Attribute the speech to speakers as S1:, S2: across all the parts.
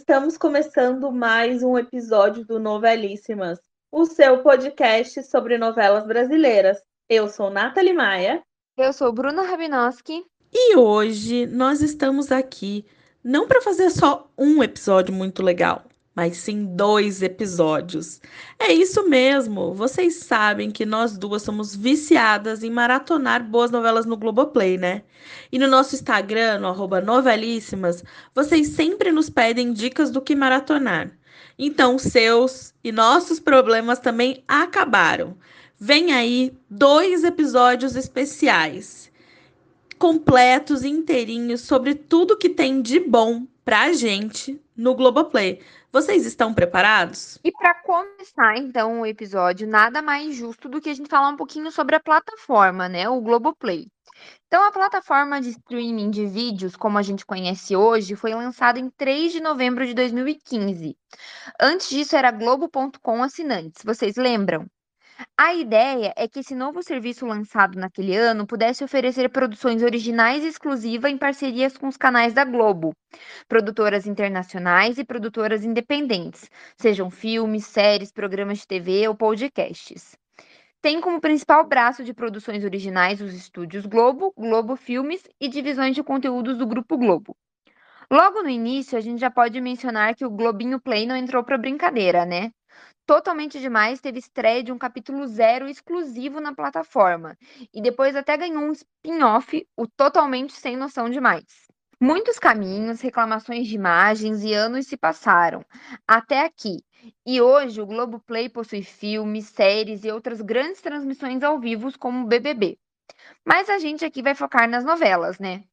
S1: estamos começando mais um episódio do Novelíssimas, o seu podcast sobre novelas brasileiras. Eu sou Nathalie Maia.
S2: Eu sou Bruna Rabinowski.
S3: E hoje nós estamos aqui não para fazer só um episódio muito legal, mas sim dois episódios. É isso mesmo, vocês sabem que nós duas somos viciadas em maratonar boas novelas no Globoplay, né? E no nosso Instagram, no novelíssimas, vocês sempre nos pedem dicas do que maratonar. Então, seus e nossos problemas também acabaram. Vem aí dois episódios especiais, completos e inteirinhos sobre tudo que tem de bom pra gente no Globoplay. Vocês estão preparados?
S2: E para começar, então, o episódio, nada mais justo do que a gente falar um pouquinho sobre a plataforma, né? O Globoplay. Então, a plataforma de streaming de vídeos, como a gente conhece hoje, foi lançada em 3 de novembro de 2015. Antes disso, era Globo.com assinantes, vocês lembram? A ideia é que esse novo serviço lançado naquele ano pudesse oferecer produções originais exclusivas em parcerias com os canais da Globo, produtoras internacionais e produtoras independentes, sejam filmes, séries, programas de TV ou podcasts. Tem como principal braço de produções originais os estúdios Globo, Globo Filmes e divisões de conteúdos do Grupo Globo. Logo no início, a gente já pode mencionar que o Globinho Play não entrou para brincadeira, né? Totalmente Demais teve estreia de um capítulo zero exclusivo na plataforma. E depois até ganhou um spin-off, o Totalmente Sem Noção Demais. Muitos caminhos, reclamações de imagens e anos se passaram até aqui. E hoje o Globoplay possui filmes, séries e outras grandes transmissões ao vivo como o BBB. Mas a gente aqui vai focar nas novelas, né?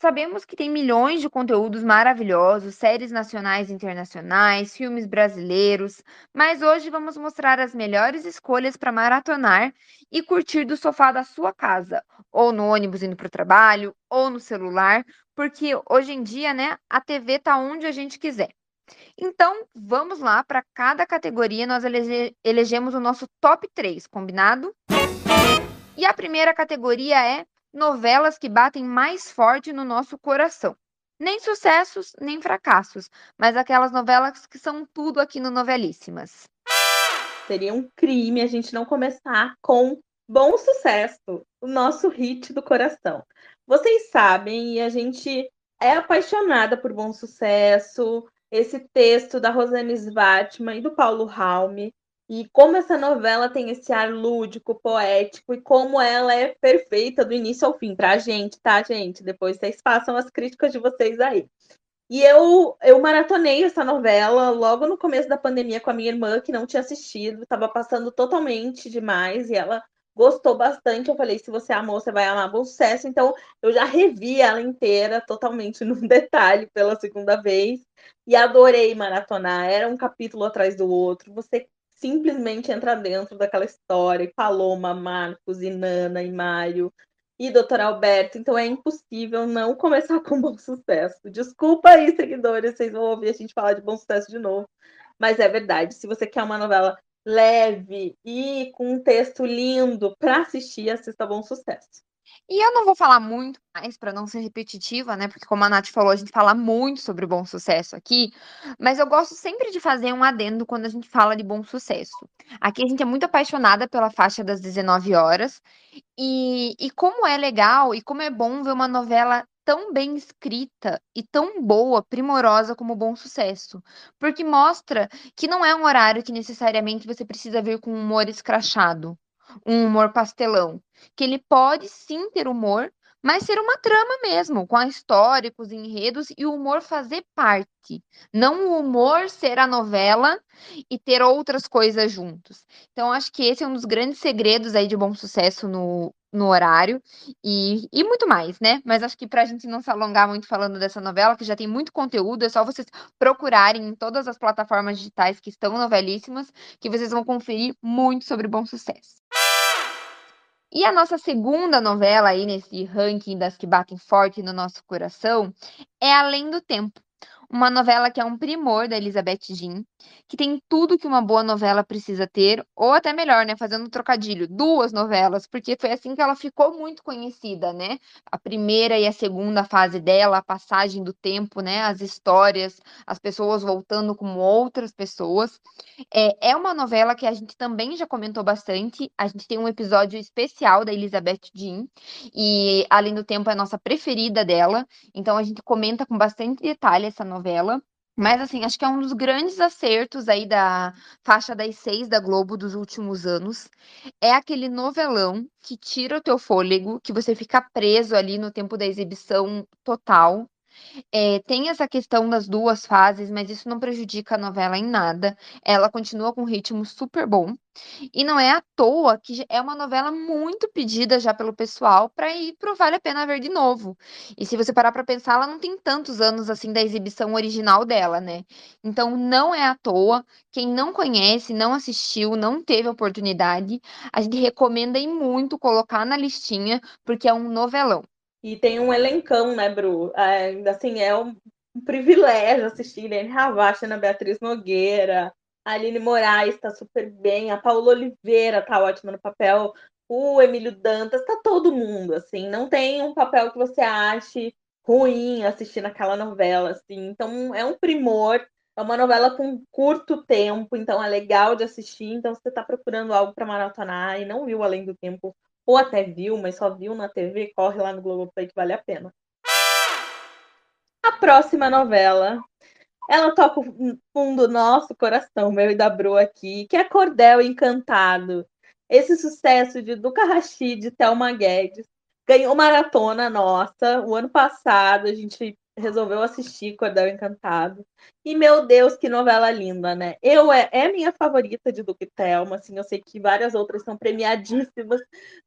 S2: Sabemos que tem milhões de conteúdos maravilhosos, séries nacionais e internacionais, filmes brasileiros, mas hoje vamos mostrar as melhores escolhas para maratonar e curtir do sofá da sua casa, ou no ônibus indo para o trabalho, ou no celular, porque hoje em dia, né, a TV tá onde a gente quiser. Então, vamos lá, para cada categoria nós elege elegemos o nosso top 3, combinado? E a primeira categoria é novelas que batem mais forte no nosso coração. Nem sucessos, nem fracassos, mas aquelas novelas que são tudo aqui no Novelíssimas.
S1: Seria um crime a gente não começar com Bom Sucesso, o nosso hit do coração. Vocês sabem, e a gente é apaixonada por Bom Sucesso, esse texto da Rosane Svartman e do Paulo Raume, e como essa novela tem esse ar lúdico, poético, e como ela é perfeita do início ao fim, pra gente, tá, gente? Depois vocês façam as críticas de vocês aí. E eu, eu maratonei essa novela logo no começo da pandemia com a minha irmã, que não tinha assistido, estava passando totalmente demais, e ela gostou bastante. Eu falei: se você amou, você vai amar bom sucesso. Então, eu já revi ela inteira, totalmente no detalhe, pela segunda vez, e adorei maratonar. Era um capítulo atrás do outro. Você simplesmente entra dentro daquela história, e Paloma, Marcos, e Nana, e Mário, e Doutor Alberto, então é impossível não começar com bom sucesso. Desculpa aí, seguidores, vocês vão ouvir a gente falar de bom sucesso de novo, mas é verdade, se você quer uma novela leve e com um texto lindo para assistir, assista Bom Sucesso.
S2: E eu não vou falar muito mais para não ser repetitiva, né? Porque como a Nath falou, a gente fala muito sobre bom sucesso aqui, mas eu gosto sempre de fazer um adendo quando a gente fala de bom sucesso. Aqui a gente é muito apaixonada pela faixa das 19 horas, e, e como é legal e como é bom ver uma novela tão bem escrita e tão boa, primorosa como Bom Sucesso, porque mostra que não é um horário que necessariamente você precisa ver com humor escrachado um humor pastelão, que ele pode sim ter humor, mas ser uma trama mesmo, com a história, com os enredos e o humor fazer parte. Não o humor ser a novela e ter outras coisas juntos. Então, acho que esse é um dos grandes segredos aí de bom sucesso no, no horário e, e muito mais, né? Mas acho que para a gente não se alongar muito falando dessa novela, que já tem muito conteúdo, é só vocês procurarem em todas as plataformas digitais que estão novelíssimas, que vocês vão conferir muito sobre bom sucesso. E a nossa segunda novela aí nesse ranking das que batem forte no nosso coração é Além do Tempo. Uma novela que é um primor da Elizabeth Jean, que tem tudo que uma boa novela precisa ter, ou até melhor, né, fazendo um trocadilho, duas novelas, porque foi assim que ela ficou muito conhecida, né? A primeira e a segunda fase dela, a passagem do tempo, né, as histórias, as pessoas voltando como outras pessoas. É, é uma novela que a gente também já comentou bastante. A gente tem um episódio especial da Elizabeth Jean, e Além do Tempo é a nossa preferida dela, então a gente comenta com bastante detalhe essa novela. Mas, assim, acho que é um dos grandes acertos aí da faixa das seis da Globo dos últimos anos. É aquele novelão que tira o teu fôlego, que você fica preso ali no tempo da exibição total. É, tem essa questão das duas fases, mas isso não prejudica a novela em nada. Ela continua com um ritmo super bom. E não é à toa que é uma novela muito pedida já pelo pessoal para ir pro Vale a Pena Ver de novo. E se você parar para pensar, ela não tem tantos anos assim da exibição original dela, né? Então não é à toa. Quem não conhece, não assistiu, não teve oportunidade, a gente recomenda e muito colocar na listinha, porque é um novelão.
S1: E tem um elencão, né, Bru? É, assim, é um, privilégio assistir Irene Ravache, Ana Beatriz Nogueira, a Aline Moraes está super bem, a Paula Oliveira está ótima no papel, o Emílio Dantas, tá todo mundo, assim, não tem um papel que você ache ruim assistindo aquela novela, assim, então é um primor, é uma novela com curto tempo, então é legal de assistir, então você está procurando algo para maratonar e não viu Além do Tempo ou até viu, mas só viu na TV, corre lá no Globoplay que vale a pena. A próxima novela, ela toca o fundo do nosso coração, meu e da Bru aqui, que é Cordel Encantado. Esse sucesso de Duca Rashid e Thelma Guedes ganhou maratona nossa. O ano passado a gente resolveu assistir Cordel Encantado. E, meu Deus, que novela linda, né? Eu é, é minha favorita de Duque Thelma, assim, eu sei que várias outras são premiadíssimas,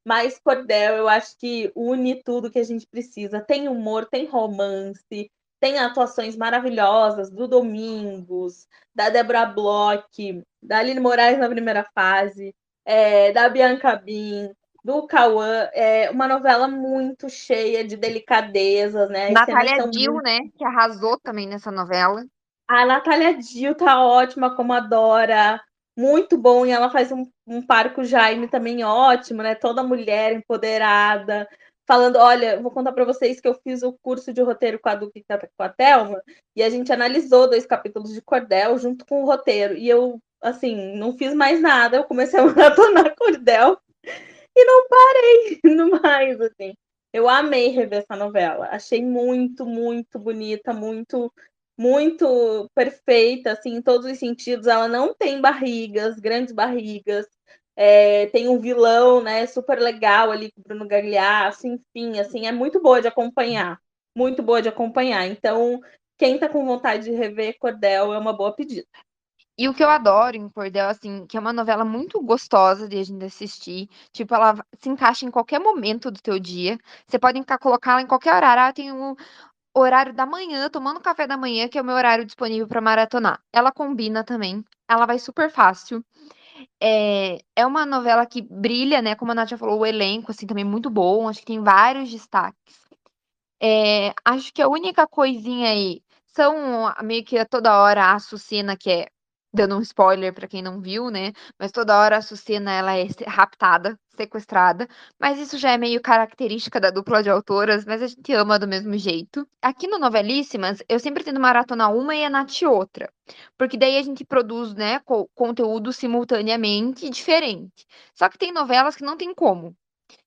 S1: mas Cordel eu acho que une tudo que a gente precisa. Tem humor, tem romance, tem atuações maravilhosas do Domingos, da Débora Bloch, da Aline Moraes na primeira fase, é, da Bianca Bin, do Cauã, é uma novela muito cheia de delicadezas, né?
S2: Natália Dill, muito... né? Que arrasou também nessa novela.
S1: A Natália Dill tá ótima como adora, muito bom, e ela faz um, um par com o Jaime também ótimo, né? Toda mulher empoderada, falando, olha, vou contar para vocês que eu fiz o curso de roteiro com a Duque e com a Thelma, e a gente analisou dois capítulos de Cordel junto com o roteiro, e eu, assim, não fiz mais nada, eu comecei a maratonar Cordel, e não parei no mais, assim. Eu amei rever essa novela. Achei muito, muito bonita, muito, muito perfeita, assim, em todos os sentidos. Ela não tem barrigas, grandes barrigas. É, tem um vilão, né, super legal ali com o Bruno Gagliasso, enfim, assim, é muito boa de acompanhar. Muito boa de acompanhar. Então, quem tá com vontade de rever Cordel é uma boa pedida.
S2: E o que eu adoro em Cordel, assim, que é uma novela muito gostosa de a gente assistir. Tipo, ela se encaixa em qualquer momento do teu dia. Você pode colocar ela em qualquer horário. Ah, tem o horário da manhã, tomando café da manhã, que é o meu horário disponível para maratonar. Ela combina também. Ela vai super fácil. É, é uma novela que brilha, né? Como a Nath falou, o elenco, assim, também muito bom. Acho que tem vários destaques. É, acho que a única coisinha aí são meio que a toda hora a Açucena, que é dando um spoiler para quem não viu, né? Mas toda hora a Sucena ela é raptada, sequestrada, mas isso já é meio característica da dupla de autoras, mas a gente ama do mesmo jeito. Aqui no Novelíssimas, eu sempre tento maratonar uma e a Nath outra, porque daí a gente produz, né, co conteúdo simultaneamente diferente. Só que tem novelas que não tem como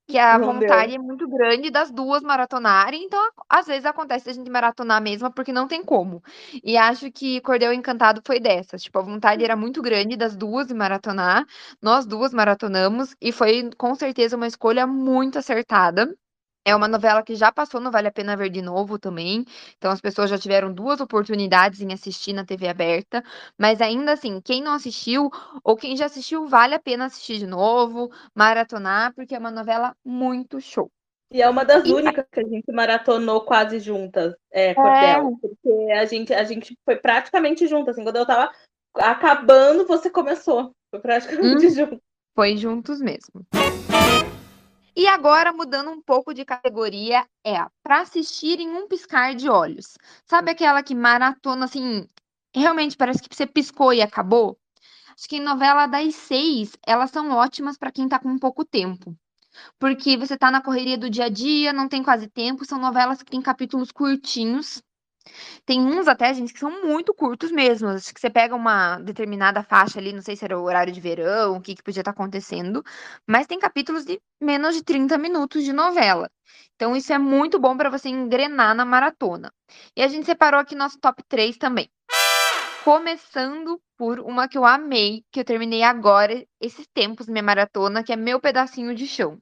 S2: que a Não vontade deu. é muito grande das duas maratonarem, então às vezes acontece a gente maratonar mesmo porque não tem como. E acho que Cordel Encantado foi dessas, tipo, a vontade era muito grande das duas de maratonar, nós duas maratonamos e foi com certeza uma escolha muito acertada. É uma novela que já passou no Vale a Pena Ver de novo também. Então as pessoas já tiveram duas oportunidades em assistir na TV aberta. Mas ainda assim, quem não assistiu ou quem já assistiu, vale a pena assistir de novo, maratonar, porque é uma novela muito show.
S1: E é uma das e... únicas que a gente maratonou quase juntas, é, Cordel. É. Porque a gente, a gente foi praticamente juntas. Assim, quando eu tava acabando, você começou. Foi praticamente hum, junto.
S2: Foi juntos mesmo. E agora, mudando um pouco de categoria, é para assistir em um piscar de olhos. Sabe aquela que maratona, assim, realmente parece que você piscou e acabou? Acho que em novela das seis, elas são ótimas para quem tá com pouco tempo. Porque você tá na correria do dia a dia, não tem quase tempo, são novelas que têm capítulos curtinhos. Tem uns até, gente, que são muito curtos mesmo. Acho que você pega uma determinada faixa ali, não sei se era o horário de verão, o que, que podia estar acontecendo, mas tem capítulos de menos de 30 minutos de novela. Então, isso é muito bom para você engrenar na maratona. E a gente separou aqui nosso top 3 também. Começando por uma que eu amei, que eu terminei agora, esses tempos, minha maratona, que é Meu Pedacinho de Chão.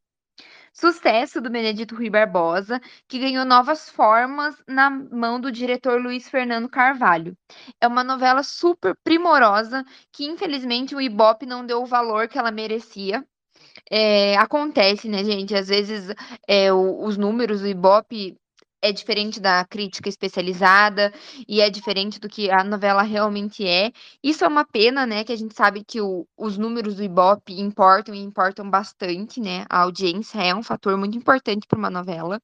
S2: Sucesso do Benedito Rui Barbosa, que ganhou novas formas na mão do diretor Luiz Fernando Carvalho. É uma novela super primorosa que, infelizmente, o Ibope não deu o valor que ela merecia. É, acontece, né, gente? Às vezes é, o, os números do Ibope é diferente da crítica especializada e é diferente do que a novela realmente é. Isso é uma pena, né? Que a gente sabe que o, os números do Ibope importam e importam bastante, né? A audiência é um fator muito importante para uma novela.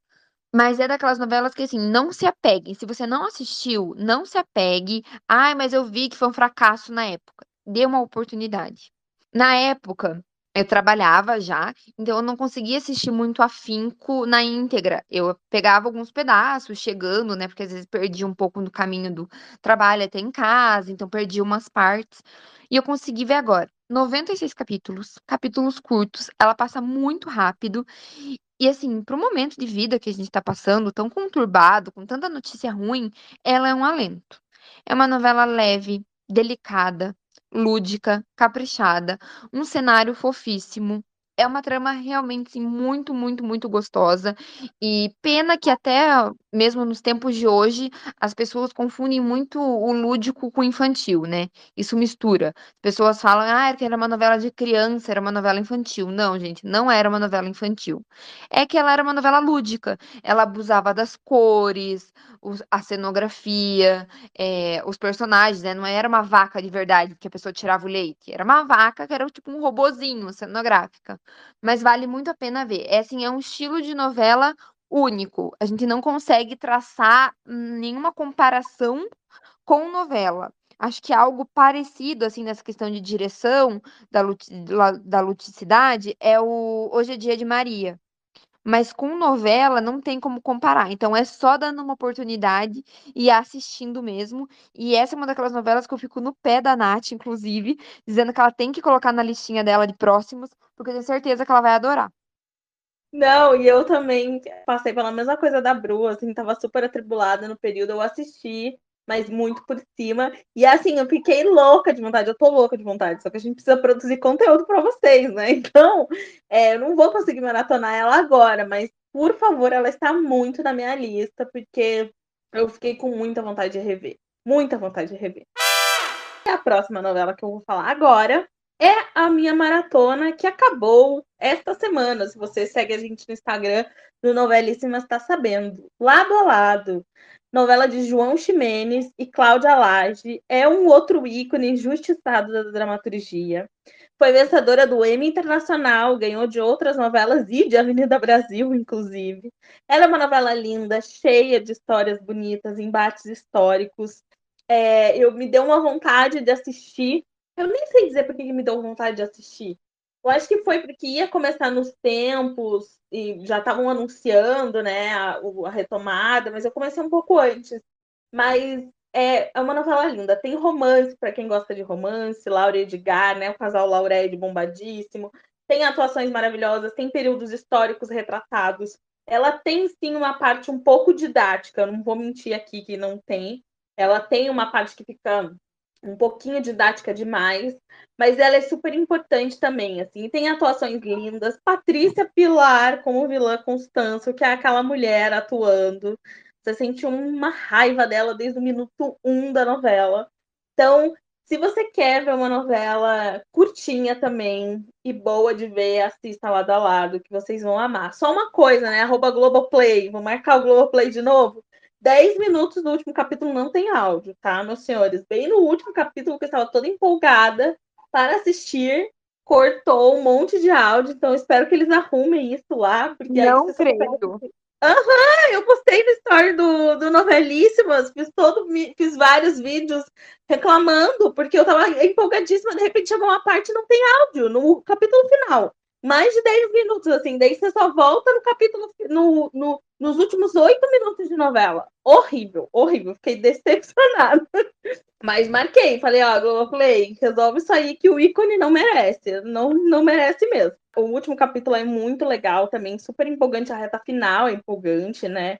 S2: Mas é daquelas novelas que, assim, não se apeguem. Se você não assistiu, não se apegue. Ai, mas eu vi que foi um fracasso na época. Dê uma oportunidade. Na época, eu trabalhava já, então eu não conseguia assistir muito afinco na íntegra. Eu pegava alguns pedaços chegando, né? Porque às vezes perdia um pouco no caminho do trabalho até em casa, então perdi umas partes. E eu consegui ver agora. 96 capítulos, capítulos curtos, ela passa muito rápido. E assim, para o momento de vida que a gente está passando, tão conturbado, com tanta notícia ruim, ela é um alento. É uma novela leve, delicada, lúdica, caprichada, um cenário fofíssimo. É uma trama realmente muito, muito, muito gostosa. E pena que até mesmo nos tempos de hoje as pessoas confundem muito o lúdico com o infantil, né? Isso mistura. As pessoas falam, ah, que era uma novela de criança, era uma novela infantil. Não, gente, não era uma novela infantil. É que ela era uma novela lúdica. Ela abusava das cores, a cenografia, é, os personagens, né? Não era uma vaca de verdade que a pessoa tirava o leite. Era uma vaca que era tipo um robozinho cenográfica. Mas vale muito a pena ver. É assim, é um estilo de novela único. A gente não consegue traçar nenhuma comparação com novela. Acho que algo parecido, assim, nessa questão de direção da, da ludicidade é o Hoje é Dia de Maria. Mas com novela não tem como comparar. Então é só dando uma oportunidade e assistindo mesmo. E essa é uma daquelas novelas que eu fico no pé da Nath, inclusive, dizendo que ela tem que colocar na listinha dela de próximos, porque eu tenho certeza que ela vai adorar.
S1: Não, e eu também passei pela mesma coisa da Bru, assim, tava super atribulada no período, eu assisti, mas muito por cima. E assim, eu fiquei louca de vontade, eu tô louca de vontade, só que a gente precisa produzir conteúdo para vocês, né? Então, é, eu não vou conseguir maratonar ela agora, mas por favor, ela está muito na minha lista, porque eu fiquei com muita vontade de rever. Muita vontade de rever. E a próxima novela que eu vou falar agora é a minha maratona que acabou esta semana. Se você segue a gente no Instagram, no Novelíssimas está sabendo. Lado a lado, novela de João Ximenes e Cláudia Lage, é um outro ícone injustiçado da dramaturgia. Foi vencedora do Emmy Internacional, ganhou de outras novelas e de Avenida Brasil, inclusive. Ela é uma novela linda, cheia de histórias bonitas, embates históricos. É, eu me deu uma vontade de assistir eu nem sei dizer porque que me deu vontade de assistir. Eu acho que foi porque ia começar nos tempos e já estavam anunciando, né, a, a, retomada, mas eu comecei um pouco antes. Mas é, é uma novela linda. Tem romance para quem gosta de romance, Laura e Edgar, né, o casal Laureide bombadíssimo. Tem atuações maravilhosas, tem períodos históricos retratados. Ela tem sim uma parte um pouco didática, não vou mentir aqui que não tem. Ela tem uma parte que fica um pouquinho didática demais, mas ela é super importante também, assim, tem atuações lindas, Patrícia Pilar como vilã Constância, que é aquela mulher atuando, você sente uma raiva dela desde o minuto um da novela, então, se você quer ver uma novela curtinha também e boa de ver, assista lado a lado, que vocês vão amar. Só uma coisa, né? Arroba Globoplay, vou marcar o Globoplay de novo. 10 minutos do último capítulo não tem áudio, tá, meus senhores? Bem no último capítulo, que eu estava toda empolgada para assistir, cortou um monte de áudio, então espero que eles arrumem isso lá. Porque
S2: Não creio.
S1: Aham, eu postei no story do, do Novelíssimas, fiz, todo, fiz vários vídeos reclamando, porque eu tava empolgadíssima, de repente chegou uma parte e não tem áudio no capítulo final. Mais de 10 minutos, assim, daí você só volta no capítulo, no, no, nos últimos 8 minutos de novela. Horrível, horrível, fiquei decepcionada. Mas marquei, falei, ó, Globoplay, resolve isso aí que o ícone não merece, não, não merece mesmo. O último capítulo é muito legal também, super empolgante, a reta final é empolgante, né?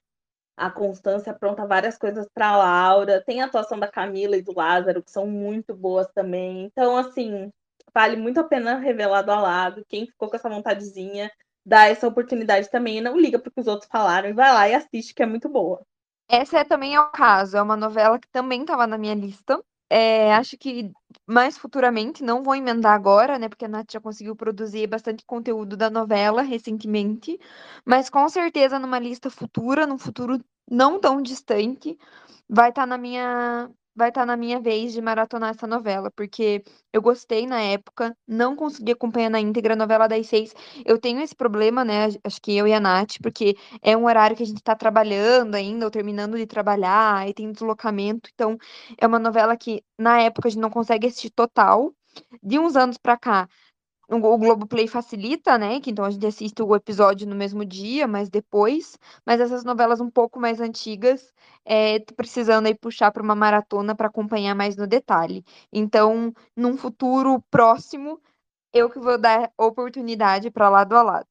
S1: A Constância apronta várias coisas para Laura, tem a atuação da Camila e do Lázaro, que são muito boas também. Então, assim, vale muito a pena revelar a lado. Quem ficou com essa vontadezinha, dá essa oportunidade também e não liga para o que os outros falaram e vai lá e assiste, que é muito boa.
S2: Essa é, também é o caso, é uma novela que também estava na minha lista. É, acho que mais futuramente, não vou emendar agora, né? Porque a Nath já conseguiu produzir bastante conteúdo da novela recentemente, mas com certeza numa lista futura, num futuro não tão distante, vai estar tá na minha vai estar tá na minha vez de maratonar essa novela, porque eu gostei na época, não consegui acompanhar na íntegra a novela das seis. Eu tenho esse problema, né? Acho que eu e a Nath, porque é um horário que a gente está trabalhando ainda, ou terminando de trabalhar, e tem deslocamento. Então, é uma novela que na época a gente não consegue assistir total. De uns anos para cá, o Globoplay facilita, né? Que então a gente assiste o episódio no mesmo dia, mas depois. Mas essas novelas um pouco mais antigas, é, precisando aí puxar para uma maratona para acompanhar mais no detalhe. Então, num futuro próximo, eu que vou dar oportunidade para lado a lado.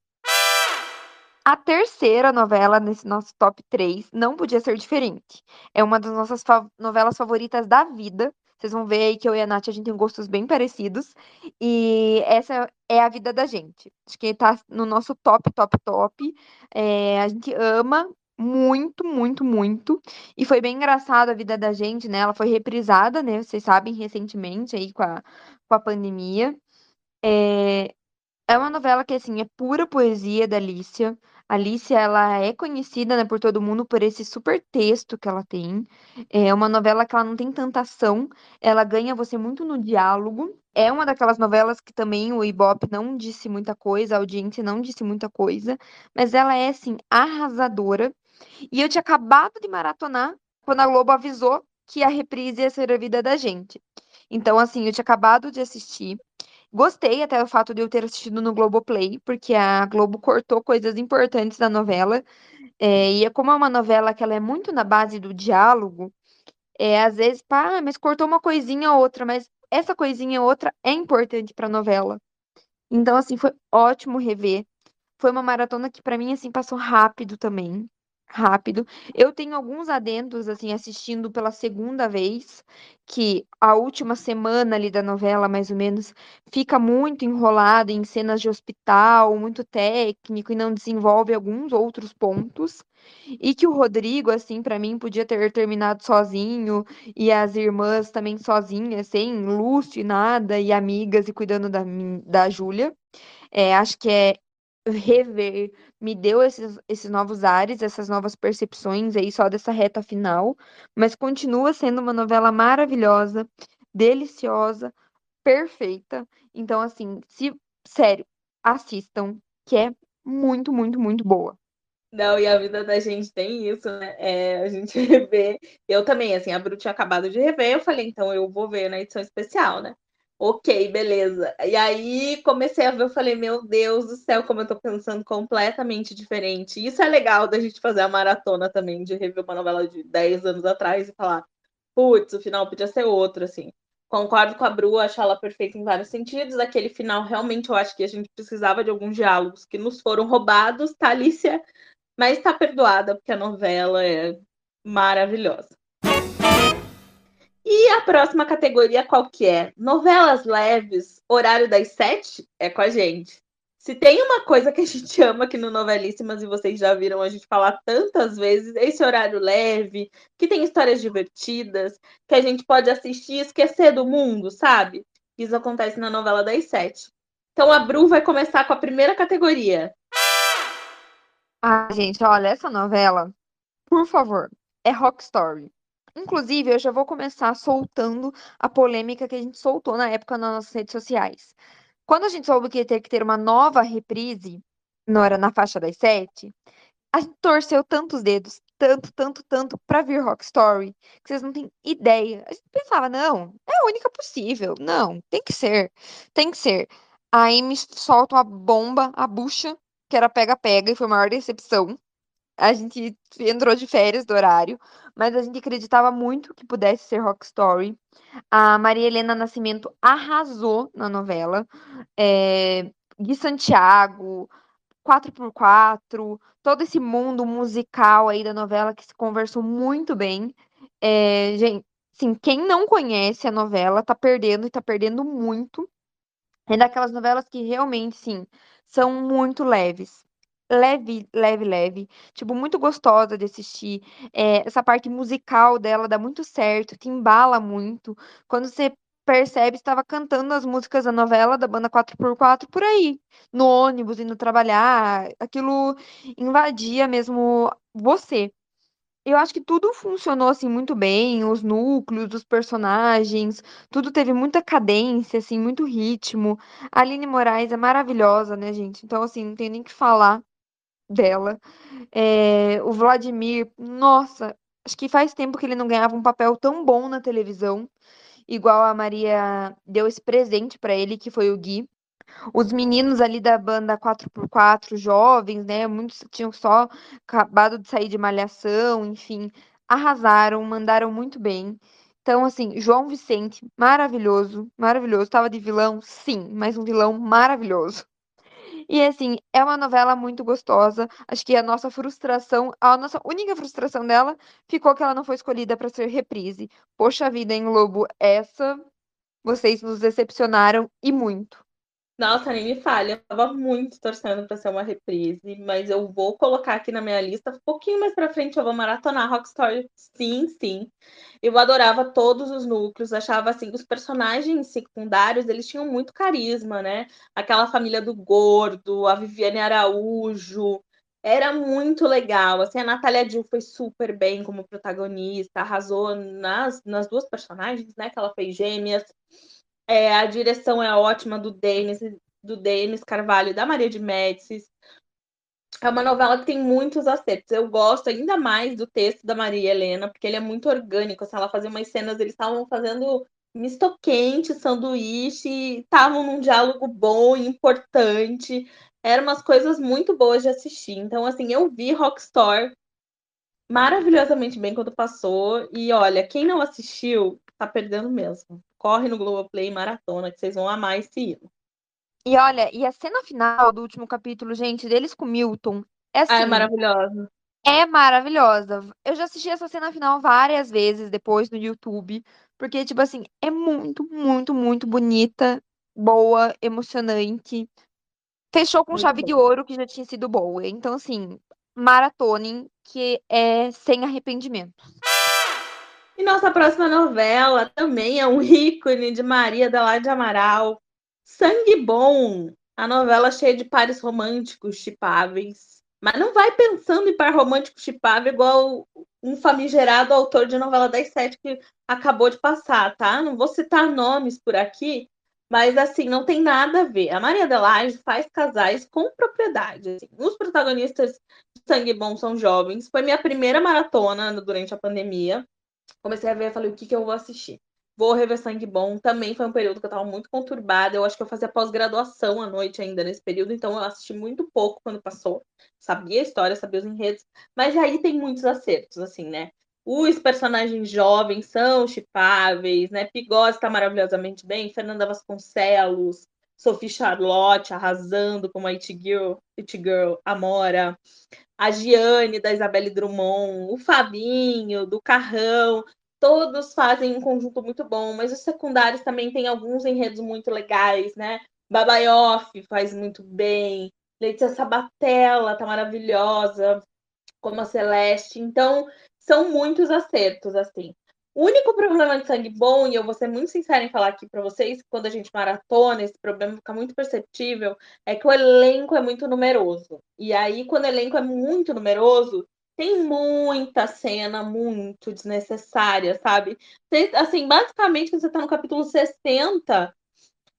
S2: A terceira novela nesse nosso top 3 não podia ser diferente. É uma das nossas fa novelas favoritas da vida, vocês vão ver aí que eu e a Nath, a gente tem gostos bem parecidos. E essa é a vida da gente. Acho que tá no nosso top, top, top. É, a gente ama muito, muito, muito. E foi bem engraçado a vida da gente, né? Ela foi reprisada, né? Vocês sabem, recentemente aí com a, com a pandemia. É, é uma novela que, assim, é pura poesia da Alicia. Alicia, ela é conhecida, né, por todo mundo por esse super texto que ela tem. É uma novela que ela não tem tanta ação, ela ganha você muito no diálogo. É uma daquelas novelas que também o Ibope não disse muita coisa, a audiência não disse muita coisa, mas ela é, assim, arrasadora. E eu tinha acabado de maratonar quando a Globo avisou que a reprise ia ser a vida da gente. Então, assim, eu tinha acabado de assistir. Gostei até o fato de eu ter assistido no Globoplay, porque a Globo cortou coisas importantes da novela. É, e como é uma novela que ela é muito na base do diálogo, é, às vezes, pá, mas cortou uma coisinha ou outra, mas essa coisinha ou outra é importante para a novela. Então, assim, foi ótimo rever. Foi uma maratona que, para mim, assim, passou rápido também rápido. Eu tenho alguns adendos, assim, assistindo pela segunda vez, que a última semana ali da novela, mais ou menos, fica muito enrolada em cenas de hospital, muito técnico e não desenvolve alguns outros pontos. E que o Rodrigo, assim, para mim, podia ter terminado sozinho e as irmãs também sozinhas, sem Lúcio e nada, e amigas e cuidando da, da Júlia. É, acho que é rever me deu esses, esses novos ares, essas novas percepções aí só dessa reta final, mas continua sendo uma novela maravilhosa, deliciosa, perfeita. Então, assim, se sério, assistam, que é muito, muito, muito boa.
S1: Não, e a vida da gente tem isso, né? É, a gente revê. Eu também, assim, a Bru tinha acabado de rever, eu falei, então eu vou ver na edição especial, né? Ok, beleza. E aí comecei a ver, eu falei, meu Deus do céu, como eu tô pensando completamente diferente. Isso é legal da gente fazer a maratona também, de rever uma novela de 10 anos atrás e falar, putz, o final podia ser outro, assim. Concordo com a Bru, acho ela perfeita em vários sentidos. Aquele final, realmente, eu acho que a gente precisava de alguns diálogos que nos foram roubados, tá, Alicia? Mas tá perdoada, porque a novela é maravilhosa. E a próxima categoria qual que é? Novelas leves, horário das sete, é com a gente. Se tem uma coisa que a gente ama aqui no Novelíssimas, e vocês já viram a gente falar tantas vezes, é esse horário leve, que tem histórias divertidas, que a gente pode assistir e esquecer do mundo, sabe? Isso acontece na novela das sete. Então a Bru vai começar com a primeira categoria.
S2: Ah, gente, olha, essa novela, por favor, é Rock Story. Inclusive, eu já vou começar soltando a polêmica que a gente soltou na época nas nossas redes sociais. Quando a gente soube que ia ter que ter uma nova reprise, não era na faixa das sete, a gente torceu tantos dedos, tanto, tanto, tanto pra vir Rock Story, que vocês não têm ideia. A gente pensava, não, é a única possível. Não, tem que ser. Tem que ser. A Amy solta uma bomba, a bucha, que era pega-pega, e foi a maior decepção. A gente entrou de férias do horário, mas a gente acreditava muito que pudesse ser Rock Story. A Maria Helena Nascimento arrasou na novela. É, Gui Santiago, 4x4, todo esse mundo musical aí da novela que se conversou muito bem. É, gente, assim, quem não conhece a novela tá perdendo e tá perdendo muito. É daquelas novelas que realmente, sim, são muito leves. Leve, leve, leve. Tipo, muito gostosa de assistir. É, essa parte musical dela dá muito certo, te embala muito. Quando você percebe, estava cantando as músicas da novela da banda 4x4 por aí, no ônibus, indo trabalhar. Aquilo invadia mesmo você. Eu acho que tudo funcionou assim muito bem, os núcleos, os personagens, tudo teve muita cadência, assim, muito ritmo. A Aline Moraes é maravilhosa, né, gente? Então, assim, não tem nem que falar dela. É, o Vladimir, nossa, acho que faz tempo que ele não ganhava um papel tão bom na televisão, igual a Maria deu esse presente para ele, que foi o Gui. Os meninos ali da banda 4x4, jovens, né? Muitos tinham só acabado de sair de malhação, enfim, arrasaram, mandaram muito bem. Então, assim, João Vicente, maravilhoso, maravilhoso. Tava de vilão? Sim, mas um vilão maravilhoso. E assim, é uma novela muito gostosa. Acho que a nossa frustração, a nossa única frustração dela ficou que ela não foi escolhida para ser reprise. Poxa vida, hein, Lobo? Essa vocês nos decepcionaram e muito.
S1: Nossa, nem me falha. Eu tava muito torcendo para ser uma reprise, mas eu vou colocar aqui na minha lista. Um pouquinho mais para frente eu vou maratonar Rock Story. Sim, sim. Eu adorava todos os núcleos, achava assim, os personagens secundários, eles tinham muito carisma, né? Aquela família do Gordo, a Viviane Araújo, era muito legal. Assim, a Natália Dill foi super bem como protagonista, arrasou nas, nas duas personagens, né? Que ela fez gêmeas. É, a direção é ótima do Denis, do Denis Carvalho da Maria de Médicis. É uma novela que tem muitos acertos. Eu gosto ainda mais do texto da Maria Helena, porque ele é muito orgânico. Assim, ela fazia umas cenas, eles estavam fazendo misto quente, sanduíche, estavam num diálogo bom e importante. Eram umas coisas muito boas de assistir. Então, assim, eu vi Rockstar maravilhosamente bem quando passou. E olha, quem não assistiu, tá perdendo mesmo corre no Globoplay Maratona, que vocês vão amar esse hino.
S2: E olha, e a cena final do último capítulo, gente, deles com Milton, é assim.
S1: Ah, é assim, maravilhosa.
S2: É maravilhosa. Eu já assisti essa cena final várias vezes depois no YouTube, porque, tipo assim, é muito, muito, muito bonita, boa, emocionante. Fechou com muito chave bom. de ouro, que já tinha sido boa. Então, assim, maratonem, que é sem arrependimento.
S1: E nossa próxima novela também é um ícone de Maria da de Amaral. Sangue Bom, a novela cheia de pares românticos chipáveis. Mas não vai pensando em par romântico chipável igual um famigerado autor de novela das sete que acabou de passar, tá? Não vou citar nomes por aqui, mas assim, não tem nada a ver. A Maria Adelaide faz casais com propriedade. Assim. Os protagonistas de Sangue Bom são jovens. Foi minha primeira maratona durante a pandemia comecei a ver, falei, o que, que eu vou assistir? Vou rever Sangue Bom. Também foi um período que eu tava muito conturbada. Eu acho que eu fazia pós-graduação à noite ainda nesse período, então eu assisti muito pouco quando passou. Sabia a história, sabia os enredos. Mas aí tem muitos acertos, assim, né? Os personagens jovens são chipáveis, né? Pigose está maravilhosamente bem. Fernanda Vasconcelos, Sophie Charlotte arrasando como a It Girl, It Girl Amora a Giane da Isabelle Drummond, o Fabinho do Carrão, todos fazem um conjunto muito bom, mas os secundários também têm alguns enredos muito legais, né? Babaioff faz muito bem, Letícia Sabatella tá maravilhosa, como a Celeste. Então, são muitos acertos, assim. O único problema de sangue bom, e eu vou ser muito sincera em falar aqui para vocês, quando a gente maratona, esse problema fica muito perceptível, é que o elenco é muito numeroso. E aí, quando o elenco é muito numeroso, tem muita cena muito desnecessária, sabe? Assim, basicamente, você tá no capítulo 60,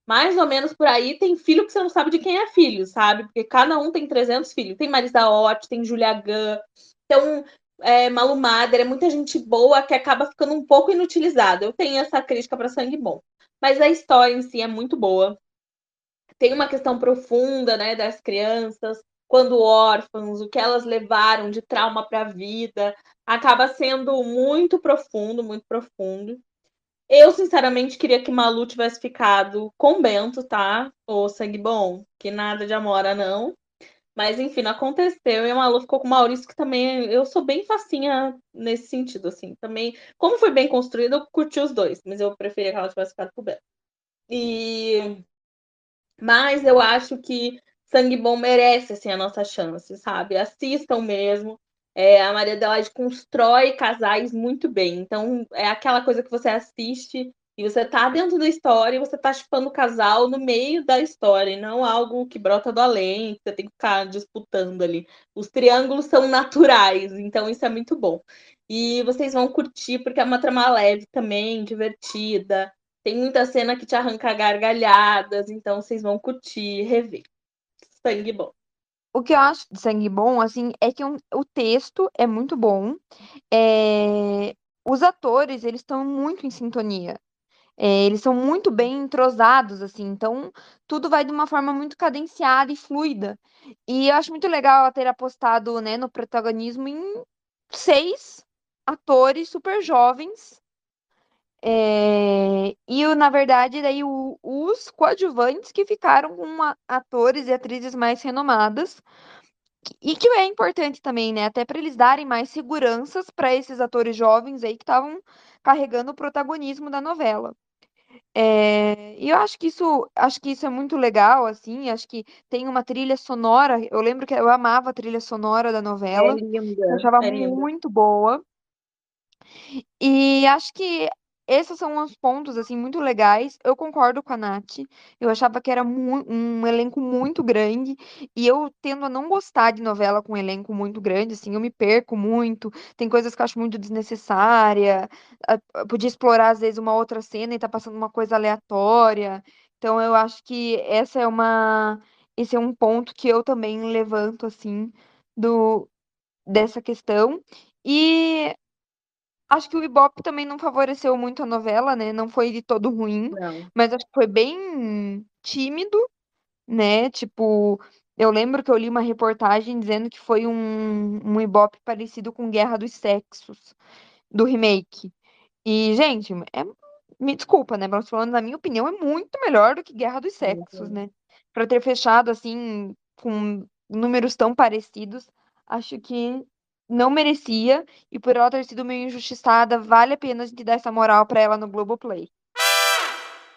S1: mais ou menos por aí, tem filho que você não sabe de quem é filho, sabe? Porque cada um tem 300 filhos. Tem Marisa Hort, tem Julia Gunn, então é, Malu Mader, é muita gente boa que acaba ficando um pouco inutilizada. Eu tenho essa crítica para Sangue Bom. Mas a história em si é muito boa. Tem uma questão profunda, né, das crianças, quando órfãos, o que elas levaram de trauma para a vida, acaba sendo muito profundo, muito profundo. Eu, sinceramente, queria que Malu tivesse ficado com Bento, tá? Ou sangue bom, que nada de Amora, não. Mas, enfim, aconteceu. E a Malu ficou com o Maurício, que também eu sou bem facinha nesse sentido, assim. Também, como foi bem construído, eu curti os dois, mas eu preferia que ela tivesse ficado com o Bento. E. Mas eu acho que Sangue Bom merece, assim, a nossa chance, sabe? Assistam mesmo. É, a Maria Adelaide constrói casais muito bem. Então, é aquela coisa que você assiste e você tá dentro da história e você tá chipando o casal no meio da história, e não algo que brota do além, que você tem que ficar disputando ali. Os triângulos são naturais, então isso é muito bom. E vocês vão curtir, porque é uma trama leve também, divertida. Tem muita cena que te arranca gargalhadas, então vocês vão curtir, rever. Sangue bom.
S2: O que eu acho de sangue bom, assim, é que um, o texto é muito bom. É... Os atores, eles estão muito em sintonia. É, eles são muito bem entrosados, assim, então tudo vai de uma forma muito cadenciada e fluida. E eu acho muito legal ela ter apostado, né, no protagonismo em seis atores super jovens. É, e, na verdade, daí o, os coadjuvantes que ficaram com atores e atrizes mais renomadas. E que é importante também, né? Até para eles darem mais seguranças para esses atores jovens aí que estavam carregando o protagonismo da novela. É, e eu acho que isso, acho que isso é muito legal, assim, acho que tem uma trilha sonora, eu lembro que eu amava a trilha sonora da
S1: É
S2: novela,
S1: linda,
S2: eu achava
S1: é
S2: muito boa. E acho que esses são os pontos, assim, muito legais. Eu concordo com a Nath. Eu achava que era um elenco muito grande. E eu tendo a não gostar de novela com elenco muito grande, assim, eu me perco muito. Tem coisas que eu acho muito desnecessária. a- a- Podia explorar, às vezes, uma outra cena e tá passando uma coisa aleatória. Então, eu acho que essa é uma... Esse é um ponto que eu também levanto, assim, do... dessa questão. E Acho que o Ibope também não favoreceu muito a novela, né? Não foi de todo ruim,
S1: Não.
S2: mas acho que foi bem tímido, né? Tipo, eu lembro que eu li uma reportagem dizendo que foi um, um Ibope parecido com Guerra dos Sexos, do remake. E, gente, é, me desculpa, né? Mas falando, na minha opinião, é muito melhor do que Guerra dos Sexos,
S1: Muito.
S2: né? Pra ter fechado assim, com números tão parecidos, acho que não merecia. E por ela ter sido meio injustiçada, vale a pena a gente dar essa moral pra ela no Globoplay.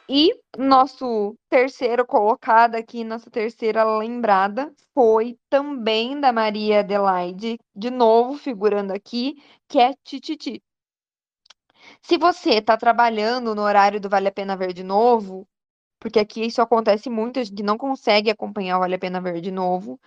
S2: E nosso terceiro colocado aqui, nossa terceira lembrada, foi também da Maria Adelaide, de novo figurando aqui, que é Tititi. Se você está trabalhando no horário do Vale a Pena Ver de novo, porque aqui isso acontece muito, a gente não consegue acompanhar o Vale a Pena Ver de novo.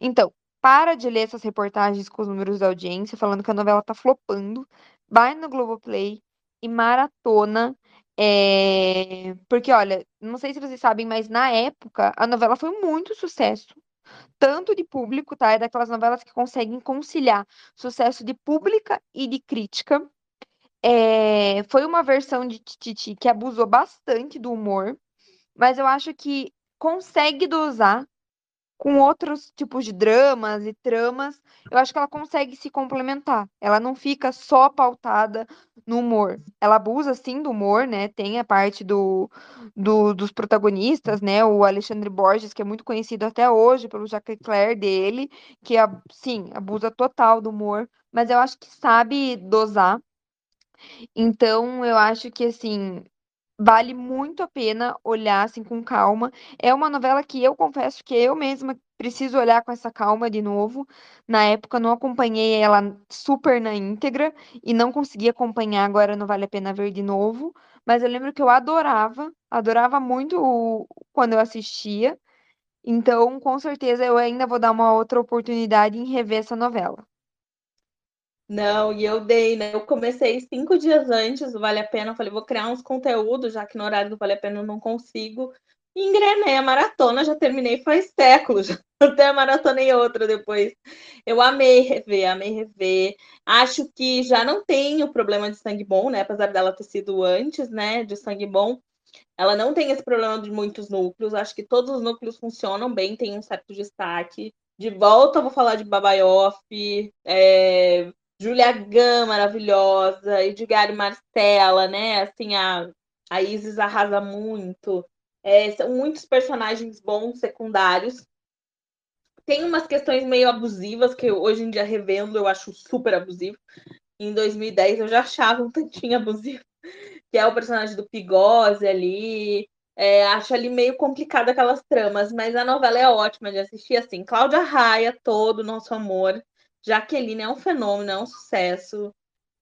S2: Então, para de ler essas reportagens com os números da audiência, falando que a novela tá flopando. Vai no Globoplay e maratona. é, Porque, olha, não sei se vocês sabem, mas na época a novela foi muito sucesso. Tanto de público, tá? É daquelas novelas que conseguem conciliar sucesso de pública e de crítica. É, foi uma versão de Tititi que abusou bastante do humor, mas eu acho que consegue dosar com outros tipos de dramas e tramas. Eu acho que ela consegue se complementar. Ela não fica só pautada no humor. Ela abusa sim do humor, né? Tem a parte do, do- dos protagonistas, né? O Alexandre Borges, que é muito conhecido até hoje pelo Jacques Clair dele, que sim, abusa total do humor, mas eu acho que sabe dosar. Então, eu acho que, assim, vale muito a pena olhar, assim, com calma. É uma novela que eu confesso que eu mesma preciso olhar com essa calma de novo. Na época, não acompanhei ela super na íntegra e não consegui acompanhar agora, não vale a pena ver de novo. Mas eu lembro que eu adorava, adorava muito o- quando eu assistia. Então, com certeza, eu ainda vou dar uma outra oportunidade em rever essa novela.
S1: Não, e eu dei, né? Eu comecei cinco dias antes do Vale a Pena. Eu falei, vou criar uns conteúdos, já que no horário do Vale a Pena eu não consigo. engrenei a maratona, já terminei faz séculos, até maratonei outra depois. Eu amei rever, amei rever. Acho que já não tem o problema de sangue bom, né? Apesar dela ter sido antes, né, de sangue bom. Ela não tem esse problema de muitos núcleos. Acho que todos os núcleos funcionam bem, tem um certo destaque. De volta, vou falar de Babaioff, é, Julia Gam, maravilhosa, Edgar e Marcela, né? Assim, a, a Isis arrasa muito. É, são muitos personagens bons secundários. Tem umas questões meio abusivas que eu, hoje em dia revendo eu acho super abusivo. Em 2010 eu já achava um tantinho abusivo, que é o personagem do Pigose ali. É, acho ali meio complicado aquelas tramas, mas a novela é ótima de assistir. Assim, Cláudia Raia, todo nosso amor. Jaqueline é um fenômeno, é um sucesso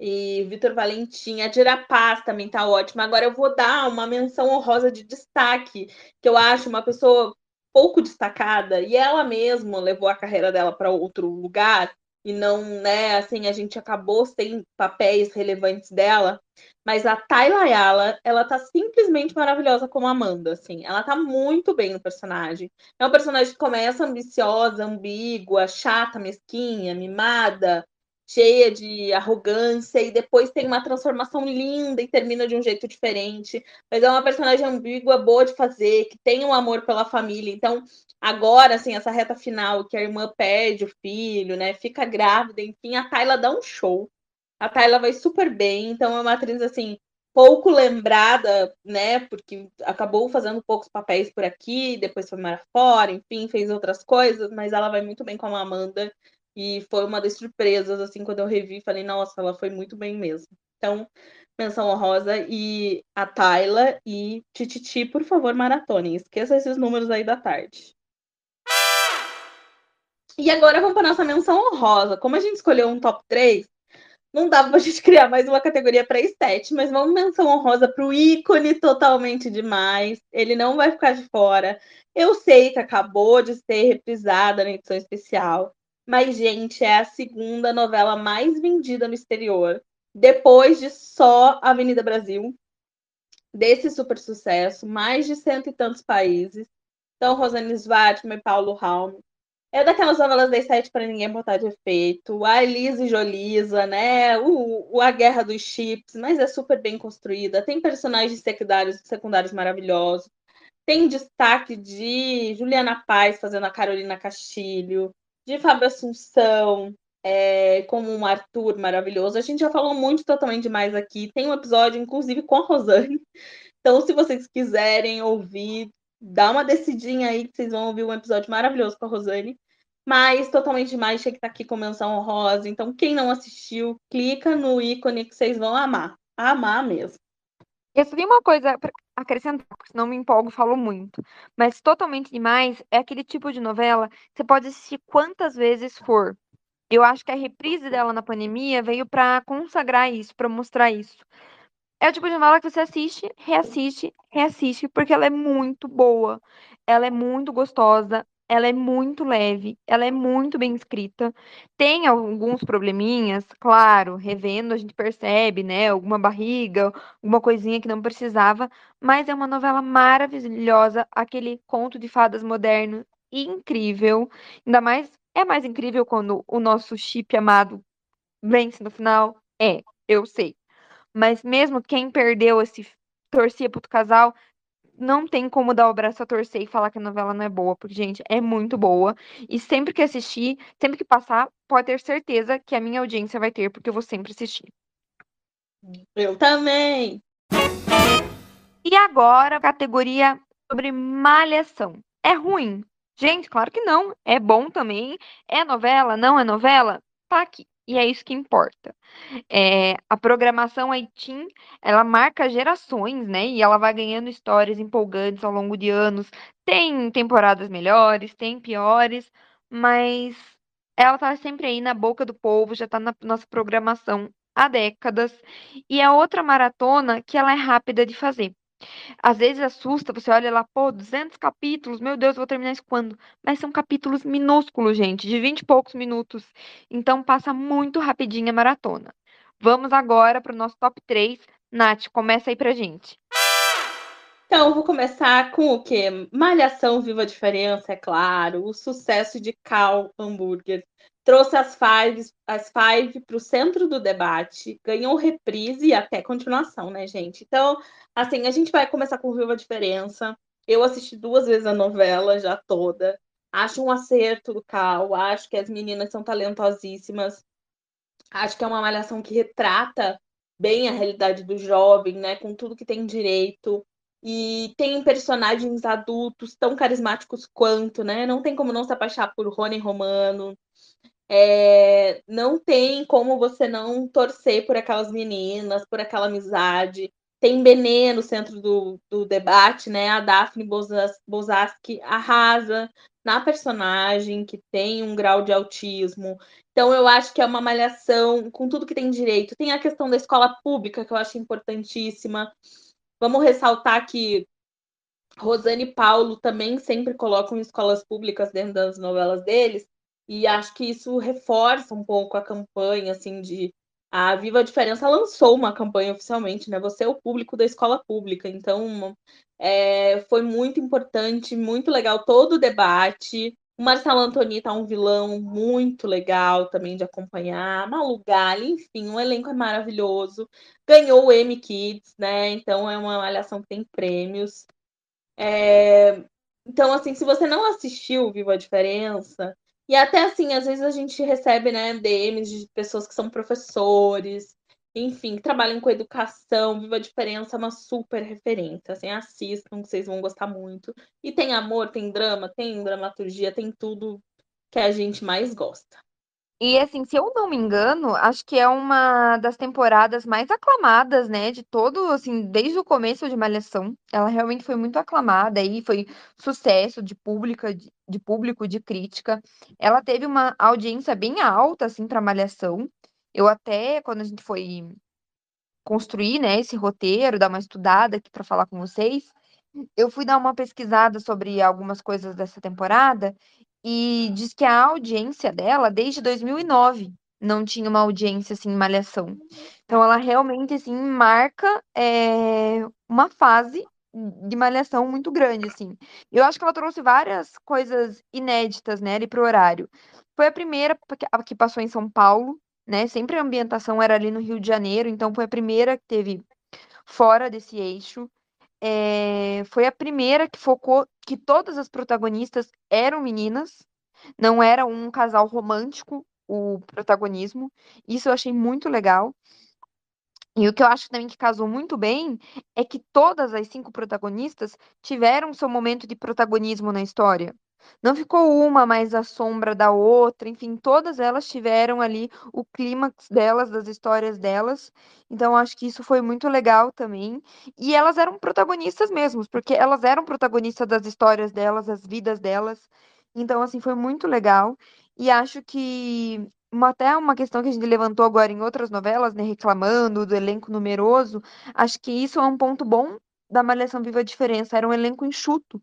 S1: e Vitor Valentim. A Dira Paz também tá ótima. Agora eu vou dar uma menção honrosa de destaque, que eu acho uma pessoa pouco destacada, e ela mesma levou a carreira dela para outro lugar, e não, né, assim, a gente acabou sem papéis relevantes dela, mas a Tayla ela tá simplesmente maravilhosa como Amanda, assim, ela tá muito bem no personagem. É um personagem que começa ambiciosa, ambígua, chata, mesquinha, mimada, cheia de arrogância e depois tem uma transformação linda e termina de um jeito diferente. Mas é uma personagem ambígua, boa de fazer, que tem um amor pela família. Então, agora, assim, essa reta final que a irmã perde o filho, né? Fica grávida, enfim, a Tayla dá um show. A Tayla vai super bem, então é uma atriz assim pouco lembrada, né? Porque acabou fazendo poucos papéis por aqui, depois foi para fora, enfim, fez outras coisas, mas ela vai muito bem com a Amanda. E foi uma das surpresas, assim, quando eu revi, falei, nossa, ela foi muito bem mesmo. Então, menção honrosa e a Tayla e Tititi, por favor, maratone. Esqueça esses números aí da tarde. E agora vamos para nossa menção honrosa. Como a gente escolheu um top 3, não dava para a gente criar mais uma categoria para estética, mas vamos menção honrosa para o ícone totalmente demais. Ele não vai ficar de fora. Eu sei que acabou de ser reprisada na edição especial, mas, gente, é a segunda novela mais vendida no exterior, depois de só Avenida Brasil, desse super sucesso, mais de cento e tantos países. Então, Rosane Svartman e Paulo Raum. É daquelas novelas das sete para ninguém botar de efeito. A Elise Jolisa, né? O, o, A Guerra dos Chips, mas é super bem construída. Tem personagens secundários, secundários maravilhosos. Tem destaque de Juliana Paz fazendo a Carolina Castilho de Fábio Assunção, é, como um Arthur maravilhoso. A gente já falou muito totalmente demais aqui. Tem um episódio, inclusive, com a Rosane. Então, se vocês quiserem ouvir, dá uma decidinha aí que vocês vão ouvir um episódio maravilhoso com a Rosane. Mas totalmente demais, tinha que estar tá aqui com menção honrosa. Então, quem não assistiu, clica no ícone que vocês vão amar. Amar mesmo.
S2: Eu só tenho uma coisa pra acrescentar, porque senão me empolgo falo muito. Mas totalmente demais é aquele tipo de novela que você pode assistir quantas vezes for. Eu acho que a reprise dela na pandemia veio para consagrar isso, para mostrar isso. É o tipo de novela que você assiste, reassiste, reassiste, porque ela é muito boa. Ela é muito gostosa, ela é muito leve, ela é muito bem escrita. Tem alguns probleminhas, claro, revendo a gente percebe, né, alguma barriga, alguma coisinha que não precisava, mas é uma novela maravilhosa, aquele conto de fadas moderno incrível. Ainda mais é mais incrível quando o nosso chip amado vence no final. É, eu sei. Mas mesmo quem perdeu esse torcia pro casal, não tem como dar o braço a torcer e falar que a novela não é boa, porque, gente, é muito boa. E sempre que assistir, sempre que passar, pode ter certeza que a minha audiência vai ter, porque eu vou sempre assistir.
S1: Eu também!
S2: E agora, categoria sobre malhação. É ruim? Gente, claro que não. É bom também. É novela? Não é novela? Tá aqui. E é isso que importa. É, a programação Aitim, ela marca gerações, né? E ela vai ganhando histórias empolgantes ao longo de anos. Tem temporadas melhores, tem piores, mas ela tá sempre aí na boca do povo, já tá na nossa programação há décadas. E é outra maratona que ela é rápida de fazer. Às vezes assusta, você olha lá, pô, 200 capítulos, meu Deus, vou terminar isso quando? Mas são capítulos minúsculos, gente, de 20 e poucos minutos. Então passa muito rapidinho a maratona. Vamos agora para o nosso top 3. Nath, começa aí pra gente.
S1: Então, vou começar com o quê? Malhação Viva a Diferença, é claro. O sucesso de Cal Hambúrguer. Trouxe as Five, as five para o centro do debate, ganhou reprise e até continuação, né, gente? Então, assim, a gente vai começar com Viva a Diferença. Eu assisti duas vezes a novela, já toda. Acho um acerto do Cal, acho que as meninas são talentosíssimas. Acho que é uma malhação que retrata bem a realidade do jovem, né? Com tudo que tem direito. E tem personagens adultos tão carismáticos quanto, né? Não tem como não se apaixonar por Rony Romano. É, não tem como você não torcer por aquelas meninas, por aquela amizade. Tem Benê no centro do, do debate, né? A Daphne Bozaski arrasa na personagem, que tem um grau de autismo. Então, eu acho que é uma malhação com tudo que tem direito. Tem a questão da escola pública, que eu acho importantíssima. Vamos ressaltar que Rosane e Paulo também sempre colocam escolas públicas dentro das novelas deles, e acho que isso reforça um pouco a campanha, assim, de a Viva a Diferença lançou uma campanha oficialmente, né? Você é o público da escola pública, então é, foi muito importante, muito legal todo o debate. O Marcelo Antoni tá um vilão muito legal também de acompanhar. Malu Gali, enfim, o elenco é maravilhoso. Ganhou o M Kids, né? Então é uma malhação que tem prêmios. É... Então, assim, se você não assistiu Viva a Diferença, e até assim, às vezes a gente recebe, né, DMs de pessoas que são professores, enfim, que trabalham com educação, Viva a Diferença é uma super referência, assim, assistam, vocês vão gostar muito. E tem amor, tem drama, tem dramaturgia, tem tudo que a gente mais gosta.
S2: E assim, se eu não me engano, acho que é uma das temporadas mais aclamadas, né, de todo, assim, desde o começo de Malhação. Ela realmente foi muito aclamada e foi sucesso de pública, de, de público, de crítica. Ela teve uma audiência bem alta, assim, para Malhação. Eu até, quando a gente foi construir, né, esse roteiro, dar uma estudada aqui para falar com vocês, eu fui dar uma pesquisada sobre algumas coisas dessa temporada e diz que a audiência dela, desde 2009, não tinha uma audiência assim Malhação. Então ela realmente assim marca é, uma fase de Malhação muito grande assim. Eu acho que ela trouxe várias coisas inéditas, né, ali pro horário. Foi a primeira que passou em São Paulo, né? Sempre a ambientação era ali no Rio de Janeiro, então foi a primeira que teve fora desse eixo. É, foi a primeira que focou que todas as protagonistas eram meninas, não era um casal romântico o protagonismo. Isso eu achei muito legal. E o que eu acho também que casou muito bem é que todas as cinco protagonistas tiveram seu momento de protagonismo na história. Não ficou uma mais à sombra da outra, enfim, todas elas tiveram ali o clímax delas, das histórias delas. Então, acho que isso foi muito legal também. E elas eram protagonistas mesmo, porque elas eram protagonistas das histórias delas, das vidas delas. Então, assim, foi muito legal. E acho que uma, até uma questão que a gente levantou agora em outras novelas, né, reclamando do elenco numeroso, acho que isso é um ponto bom da Malhação Viva a Diferença, era um elenco enxuto.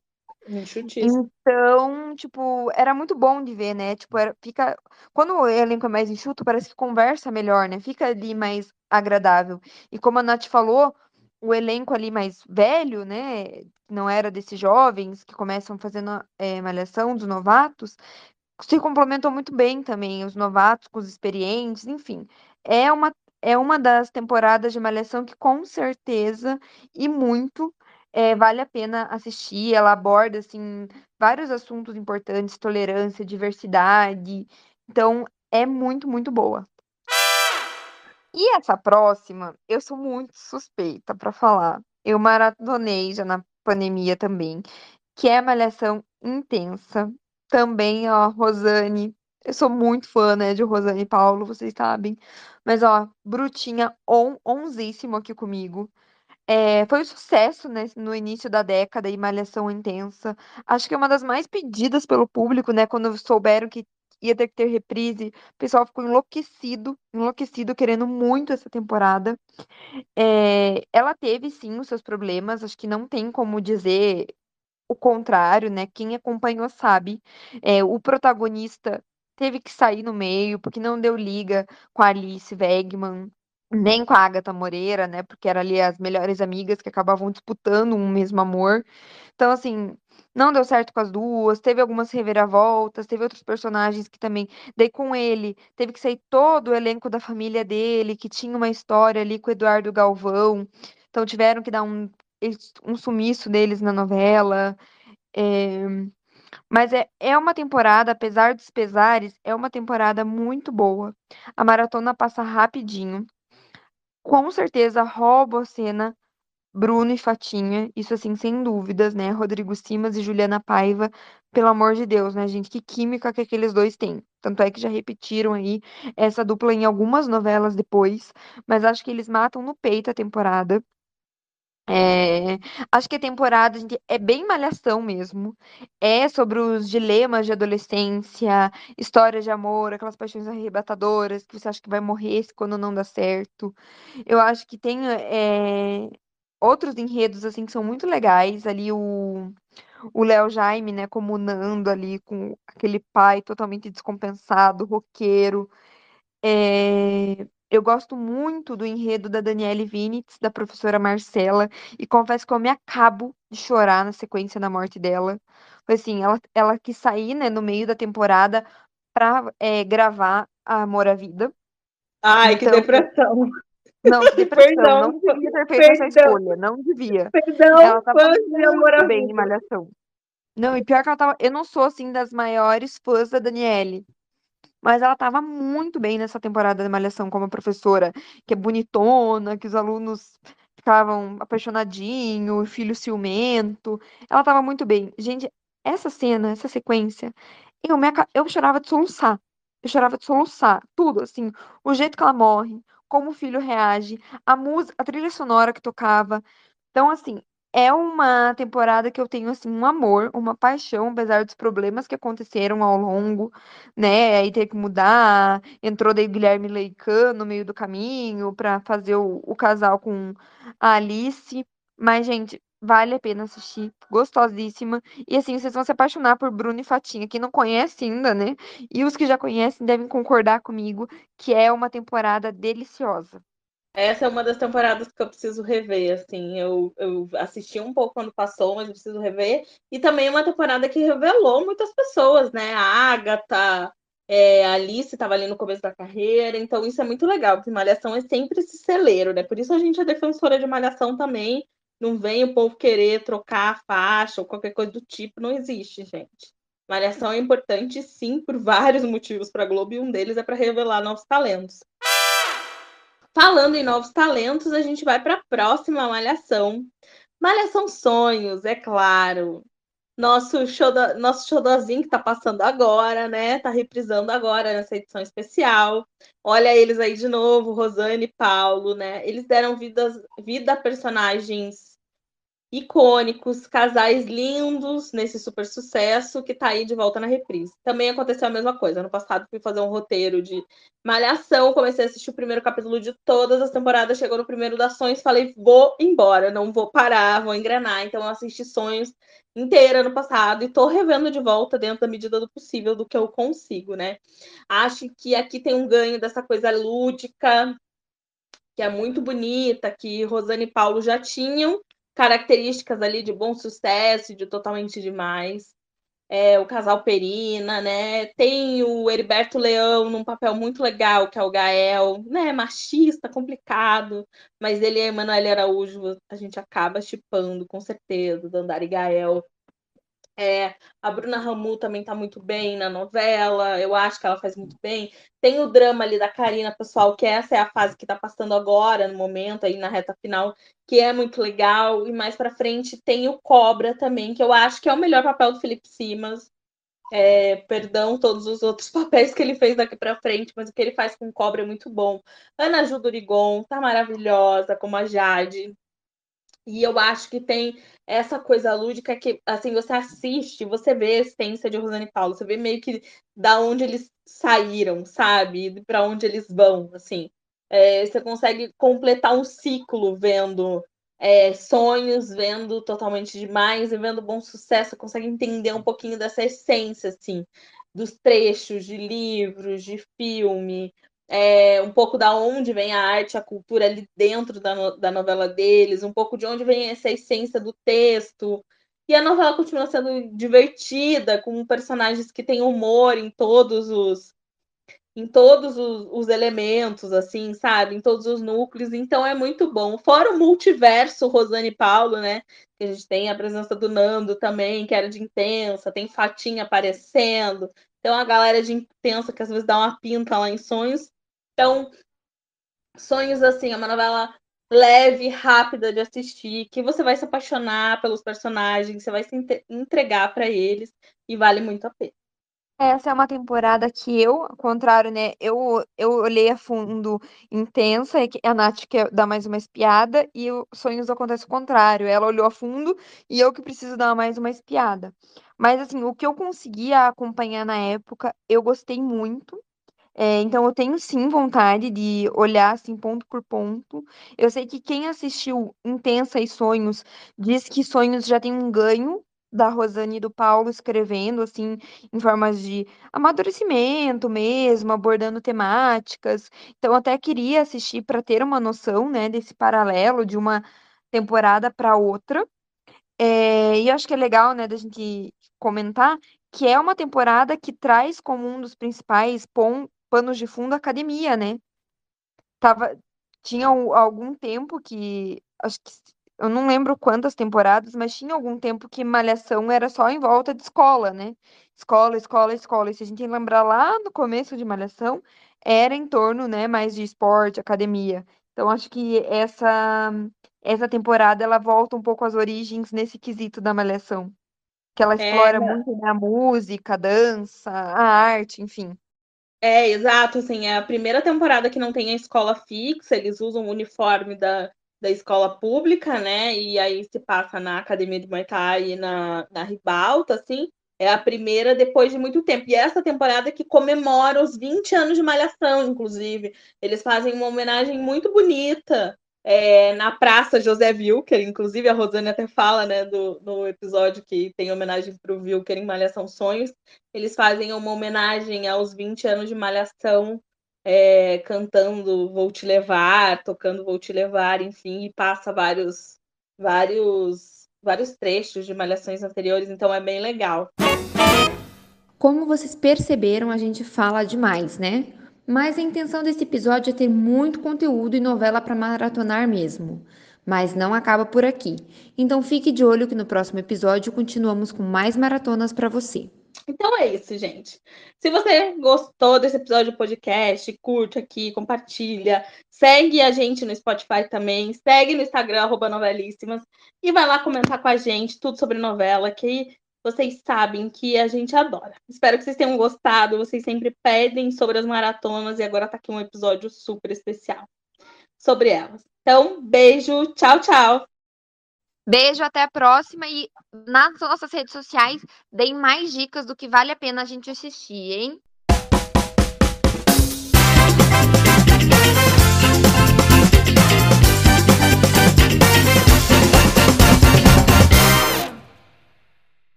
S2: Então, tipo, era muito bom de ver, né? Tipo, era, fica. Quando o elenco é mais enxuto, parece que conversa melhor, né? Fica ali mais agradável. E como a Nath falou, o elenco ali mais velho, né? Não era desses jovens que começam fazendo é, malhação, dos novatos, se complementam muito bem também, os novatos com os experientes, enfim. É uma, é uma das temporadas de malhação que com certeza e muito é, vale a pena assistir. Ela aborda assim vários assuntos importantes, tolerância, diversidade. Então, é muito, muito boa. E essa próxima, eu sou muito suspeita para falar. Eu maratonei já na pandemia também, que é Malhação Intensa. Também, ó, Rosane. Eu sou muito fã, né, de Rosane e Paulo, vocês sabem. Mas, ó, Brutinha on, onzíssimo aqui comigo. É, foi um sucesso, né, no início da década e Malhação Intensa. Acho que é uma das mais pedidas pelo público, né, quando souberam que ia ter que ter reprise. O pessoal ficou enlouquecido, enlouquecido, querendo muito essa temporada. É, ela teve, sim, os seus problemas, acho que não tem como dizer o contrário, né? Quem acompanhou sabe. É, o protagonista teve que sair no meio, porque não deu liga com a Alice Wegman. Nem com a Agatha Moreira, né? Porque eram ali as melhores amigas que acabavam disputando um mesmo amor. Então, assim, não deu certo com as duas, teve algumas reviravoltas, teve outros personagens que também. Daí com ele, teve que sair todo o elenco da família dele, que tinha uma história ali com o Eduardo Galvão. Então tiveram que dar um, um sumiço deles na novela. É... Mas é, é uma temporada, apesar dos pesares, é uma temporada muito boa. A maratona passa rapidinho. Com certeza rouba a cena Bruno e Fatinha, isso assim, sem dúvidas, né? Rodrigo Simas e Juliana Paiva, pelo amor de Deus, né, gente? Que química que aqueles dois têm. Tanto é que já repetiram aí essa dupla em algumas novelas depois, mas acho que eles matam no peito a temporada. É, acho que a temporada gente, é bem malhação mesmo. É sobre os dilemas de adolescência, histórias de amor, aquelas paixões arrebatadoras que você acha que vai morrer quando não dá certo. Eu acho que tem é, outros enredos assim que são muito legais. Ali o o Léo Jaime, né, como Nando ali com aquele pai totalmente descompensado, roqueiro. É, eu gosto muito do enredo da Daniele Vinitz, da professora Marcela, e confesso que eu me acabo de chorar na sequência da morte dela. Foi assim, ela, ela quis sair, né, no meio da temporada para é, gravar Amor à Vida.
S1: Ai, então, que depressão.
S2: Não, que depressão. Perdão, não devia ter feito perdão, essa escolha. Não devia.
S1: Perdão,
S2: ela tava
S1: muito
S2: bem em Malhação. Não, e pior que ela tava. Eu não sou, assim, das maiores fãs da Daniele. Mas ela tava muito bem nessa temporada de Malhação como professora, que é bonitona, que os alunos ficavam apaixonadinhos, filho ciumento. Ela tava muito bem. Gente, essa cena, essa sequência, eu, me, eu chorava de soluçar. Eu chorava de soluçar. Tudo, assim. O jeito que ela morre, como o filho reage, a música, a trilha sonora que tocava. Então, assim, é uma temporada que eu tenho assim um amor, uma paixão, apesar dos problemas que aconteceram ao longo, né? Aí ter que mudar, entrou daí o Guilherme Leican no meio do caminho para fazer o, o casal com a Alice. Mas, gente, vale a pena assistir, gostosíssima. E assim, vocês vão se apaixonar por Bruno e Fatinha. Quem não conhece ainda, né? E os que já conhecem devem concordar comigo que é uma temporada deliciosa.
S1: Essa é uma das temporadas que eu preciso rever, assim, eu, eu assisti um pouco quando passou, mas eu preciso rever, e também é uma temporada que revelou muitas pessoas, né, a Agatha, é, a Alice estava ali no começo da carreira, então isso é muito legal, porque Malhação é sempre esse celeiro, né, por isso a gente é defensora de Malhação também, não vem o povo querer trocar a faixa ou qualquer coisa do tipo, não existe, gente. Malhação é importante, sim, por vários motivos para a Globo, e um deles é para revelar novos talentos. Falando em novos talentos, a gente vai para a próxima Malhação. Malhação Sonhos, é claro. Nosso, nosso showzinho que está passando agora, né? Está reprisando agora nessa edição especial. Olha eles aí de novo, Rosane e Paulo, né? Eles deram vida, vida a personagens icônicos, casais lindos nesse super sucesso que tá aí de volta na reprise. Também aconteceu a mesma coisa. No passado fui fazer um roteiro de Malhação, comecei a assistir o primeiro capítulo de todas as temporadas, chegou no primeiro das Sonhos, falei, vou embora, não vou parar, vou engrenar. Então eu assisti Sonhos inteira no passado e tô revendo de volta dentro da medida do possível do que eu consigo, né? Acho que aqui tem um ganho dessa coisa lúdica, que é muito bonita, que Rosane e Paulo já tinham, características ali de bom sucesso, de totalmente demais. É, o casal Perina, né? Tem o Heriberto Leão num papel muito legal, que é o Gael, né? Machista, complicado, mas ele e a Emanuele Araújo, a gente acaba chipando, com certeza, Dandara e Gael. É, a Bruna Ramu também está muito bem na novela, eu acho que ela faz muito bem. Tem o drama ali da Karina, pessoal, que essa é a fase que está passando agora, no momento, aí na reta final, que é muito legal. E mais para frente tem o Cobra também, que eu acho que é o melhor papel do Felipe Simas. É, perdão todos os outros papéis que ele fez daqui para frente, mas o que ele faz com o Cobra é muito bom. Ana Ju Durigon tá maravilhosa, como a Jade. E eu acho que tem essa coisa lúdica que, assim, você assiste, você vê a essência de Rosane e Paulo, você vê meio que da onde eles saíram, sabe? Para onde eles vão, assim. É, você consegue completar um ciclo vendo é, sonhos, vendo totalmente demais e vendo bom sucesso, consegue entender um pouquinho dessa essência, assim, dos trechos de livros, de filme, é, um pouco da onde vem a arte, a cultura ali dentro da, no, da novela deles, um pouco de onde vem essa essência do texto. E a novela continua sendo divertida, com personagens que têm humor em todos os em todos os, os, elementos, assim, sabe? Em todos os núcleos. Então é muito bom. Fora o multiverso Rosane e Paulo, né? Que a gente tem a presença do Nando também, que era de intensa, tem Fatinha aparecendo. Então a galera de intensa que às vezes dá uma pinta lá em sonhos. Então, sonhos assim, é uma novela leve, rápida de assistir, que você vai se apaixonar pelos personagens, você vai se entregar para eles e vale muito a pena.
S2: Essa é uma temporada que eu, ao contrário, né? Eu, eu olhei a fundo intensa, e a Nath quer dar mais uma espiada, e o Sonhos acontece o contrário. Ela olhou a fundo e eu que preciso dar mais uma espiada. Mas, assim, o que eu conseguia acompanhar na época, eu gostei muito. É, então, eu tenho sim vontade de olhar assim, ponto por ponto. Eu sei que quem assistiu Intensa e Sonhos diz que Sonhos já tem um ganho da Rosane e do Paulo escrevendo, assim, em formas de amadurecimento mesmo, abordando temáticas. Então, até queria assistir para ter uma noção, né, desse paralelo de uma temporada para outra. É, e acho que é legal, né, da gente comentar que é uma temporada que traz como um dos principais panos de fundo academia, né? Tava, tinha algum tempo que acho que eu não lembro quantas temporadas, mas tinha algum tempo que Malhação era só em volta de escola, né? Escola, escola, escola. E se a gente lembrar lá no começo de Malhação, era em torno, né, mais de esporte, academia. Então acho que essa essa temporada ela volta um pouco às origens nesse quesito da Malhação, que ela explora é, muito né, a música, a dança, a arte, enfim.
S1: É, exato, assim, é a primeira temporada que não tem a escola fixa, eles usam o uniforme da, da escola pública, né? E aí se passa na Academia de Muay Thai e na, na Ribalta, assim. É a primeira depois de muito tempo. E essa temporada que comemora os 20 anos de Malhação, inclusive. Eles fazem uma homenagem muito bonita é, na Praça José Wilker. Inclusive, a Rosane até fala né, do, no episódio que tem homenagem para o Wilker em Malhação Sonhos. Eles fazem uma homenagem aos 20 anos de Malhação é, cantando Vou Te Levar, tocando Vou Te Levar, enfim, e passa vários, vários, vários trechos de malhações anteriores, então é bem legal.
S2: Como vocês perceberam, a gente fala demais, né? Mas a intenção desse episódio é ter muito conteúdo e novela para maratonar mesmo. Mas não acaba por aqui. Então fique de olho que no próximo episódio continuamos com mais maratonas para você.
S1: Então é isso, gente. Se você gostou desse episódio do podcast, curte aqui, compartilha, segue a gente no Spotify também, segue no Instagram, arroba novelíssimas, e vai lá comentar com a gente tudo sobre novela, que vocês sabem que a gente adora. Espero que vocês tenham gostado. Vocês sempre pedem sobre as maratonas e agora tá aqui um episódio super especial sobre elas. Então, beijo, tchau, tchau.
S2: Beijo, até a próxima e nas nossas redes sociais deem mais dicas do que vale a pena a gente assistir, hein?